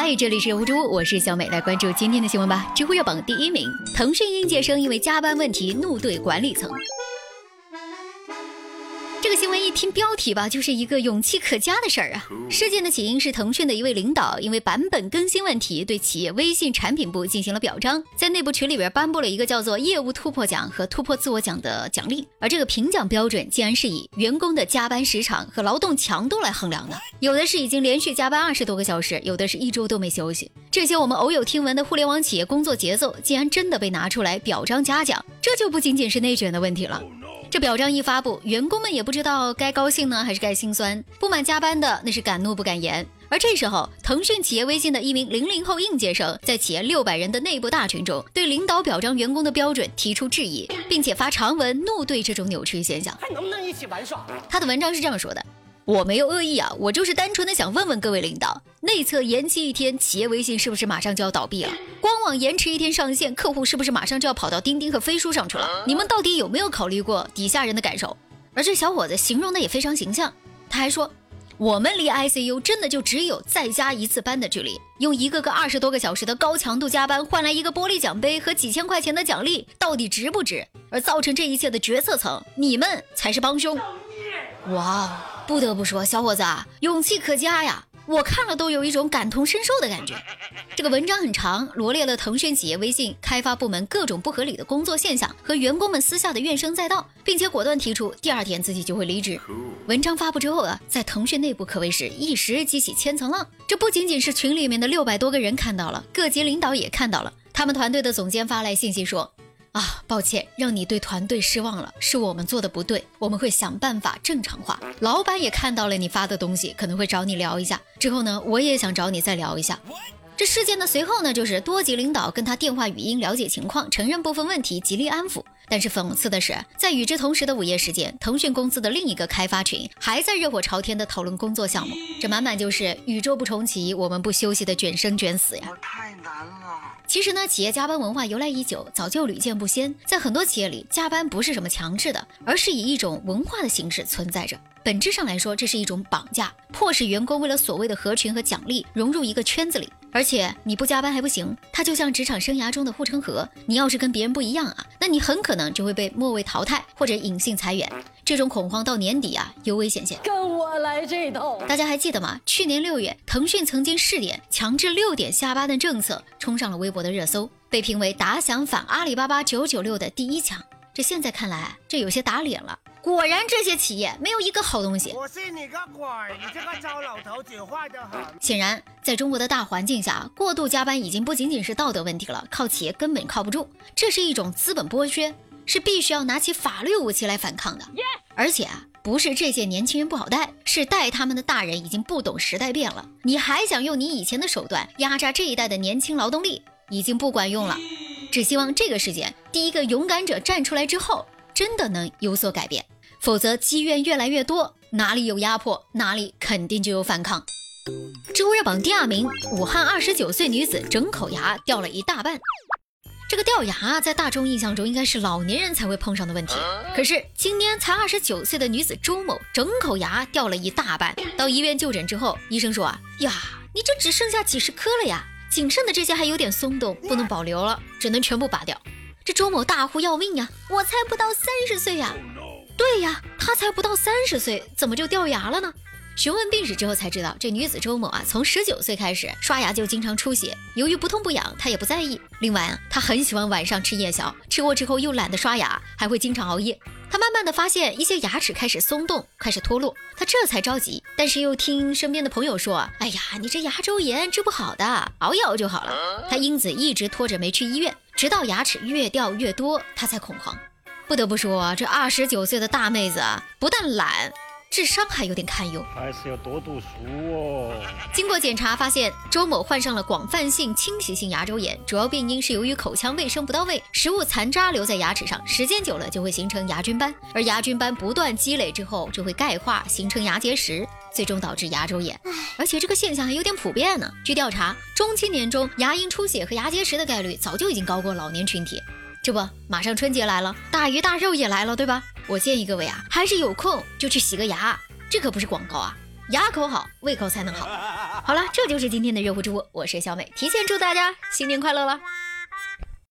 嗨，这里是无知屋，我是小美，来关注今天的新闻吧。知乎热榜第一名，腾讯应届生因为加班问题怒怼管理层。这个新闻一听标题吧，就是一个勇气可嘉的事儿啊。事件的起因是腾讯的一位领导因为版本更新问题，对企业微信产品部进行了表彰，在内部群里边颁布了一个叫做“业务突破奖”和“突破自我奖”的奖励。而这个评奖标准竟然是以员工的加班时长和劳动强度来衡量的，有的是已经连续加班二十多个小时，有的是一周都没休息。这些我们偶有听闻的互联网企业工作节奏，竟然真的被拿出来表彰嘉奖，这就不仅仅是内卷的问题了。这表彰一发布，员工们也不知道该高兴呢还是该心酸。不满加班的那是敢怒不敢言。而这时候，腾讯企业微信的一名零零后应届生，在企业六百人的内部大群中，对领导表彰员工的标准提出质疑，并且发长文怒对这种扭曲现象。还能不能一起玩耍？他的文章是这样说的。我没有恶意啊，我就是单纯的想问问各位领导，内测延期一天，企业微信是不是马上就要倒闭了？官网延迟一天上线，客户是不是马上就要跑到钉钉和飞书上去了？你们到底有没有考虑过底下人的感受？而这小伙子形容的也非常形象，他还说，我们离 ICU 真的就只有再加一次班的距离，用一个个二十多个小时的高强度加班换来一个玻璃奖杯和几千块钱的奖励，到底值不值？而造成这一切的决策层，你们才是帮凶。哇哦！不得不说，小伙子啊，勇气可嘉呀！我看了都有一种感同身受的感觉。这个文章很长，罗列了腾讯企业微信开发部门各种不合理的工作现象和员工们私下的怨声载道，并且果断提出第二天自己就会离职。文章发布之后啊，在腾讯内部可谓是一时激起千层浪。这不仅仅是群里面的六百多个人看到了，各级领导也看到了。他们团队的总监发来信息说。啊，抱歉，让你对团队失望了，是我们做的不对，我们会想办法正常化。老板也看到了你发的东西，可能会找你聊一下。之后呢，我也想找你再聊一下。这事件的随后呢，就是多级领导跟他电话语音了解情况，承认部分问题，极力安抚。但是讽刺的是，在与之同时的午夜时间，腾讯公司的另一个开发群还在热火朝天的讨论工作项目，这满满就是宇宙不重启，我们不休息的卷生卷死呀！太难了。其实呢，企业加班文化由来已久，早就屡见不鲜。在很多企业里，加班不是什么强制的，而是以一种文化的形式存在着。本质上来说，这是一种绑架，迫使员工为了所谓的合群和奖励，融入一个圈子里。而且你不加班还不行，它就像职场生涯中的护城河。你要是跟别人不一样啊，那你很可能就会被末位淘汰或者隐性裁员。这种恐慌到年底啊尤为显现。跟我来这套，大家还记得吗？去年六月，腾讯曾经试点强制六点下班的政策，冲上了微博的热搜，被评为打响反阿里巴巴九九六的第一枪。这现在看来，这有些打脸了。果然，这些企业没有一个好东西。我信你个鬼！你这个糟老头子坏得很。显然，在中国的大环境下，过度加班已经不仅仅是道德问题了，靠企业根本靠不住。这是一种资本剥削，是必须要拿起法律武器来反抗的。而且啊，不是这些年轻人不好带，是带他们的大人已经不懂时代变了。你还想用你以前的手段压榨这一代的年轻劳动力，已经不管用了。只希望这个事件第一个勇敢者站出来之后，真的能有所改变。否则积怨越来越多，哪里有压迫，哪里肯定就有反抗。知乎热榜第二名，武汉二十九岁女子整口牙掉了一大半。这个掉牙在大众印象中应该是老年人才会碰上的问题，可是今年才二十九岁的女子周某整口牙掉了一大半。到医院就诊之后，医生说啊呀，你这只剩下几十颗了呀，仅剩的这些还有点松动，不能保留了，只能全部拔掉。这周某大呼要命呀，我才不到三十岁呀！对呀，她才不到三十岁，怎么就掉牙了呢？询问病史之后才知道，这女子周某啊，从十九岁开始刷牙就经常出血，由于不痛不痒，她也不在意。另外啊，她很喜欢晚上吃夜宵，吃过之后又懒得刷牙，还会经常熬夜。她慢慢的发现一些牙齿开始松动，开始脱落，她这才着急，但是又听身边的朋友说，哎呀，你这牙周炎治不好的，熬一熬就好了。她因此一直拖着没去医院，直到牙齿越掉越多，她才恐慌。不得不说，这二十九岁的大妹子啊，不但懒，智商还有点堪忧，还是要多读书哦。经过检查，发现周某患上了广泛性侵袭性牙周炎，主要病因是由于口腔卫生不到位，食物残渣留在牙齿上，时间久了就会形成牙菌斑，而牙菌斑不断积累之后就会钙化，形成牙结石，最终导致牙周炎。而且这个现象还有点普遍呢。据调查，中青年中牙龈出血和牙结石的概率早就已经高过老年群体。这不，马上春节来了，大鱼大肉也来了，对吧？我建议各位啊，还是有空就去洗个牙，这可不是广告啊。牙口好，胃口才能好。好了，这就是今天的热乎直播，我是小美，提前祝大家新年快乐了。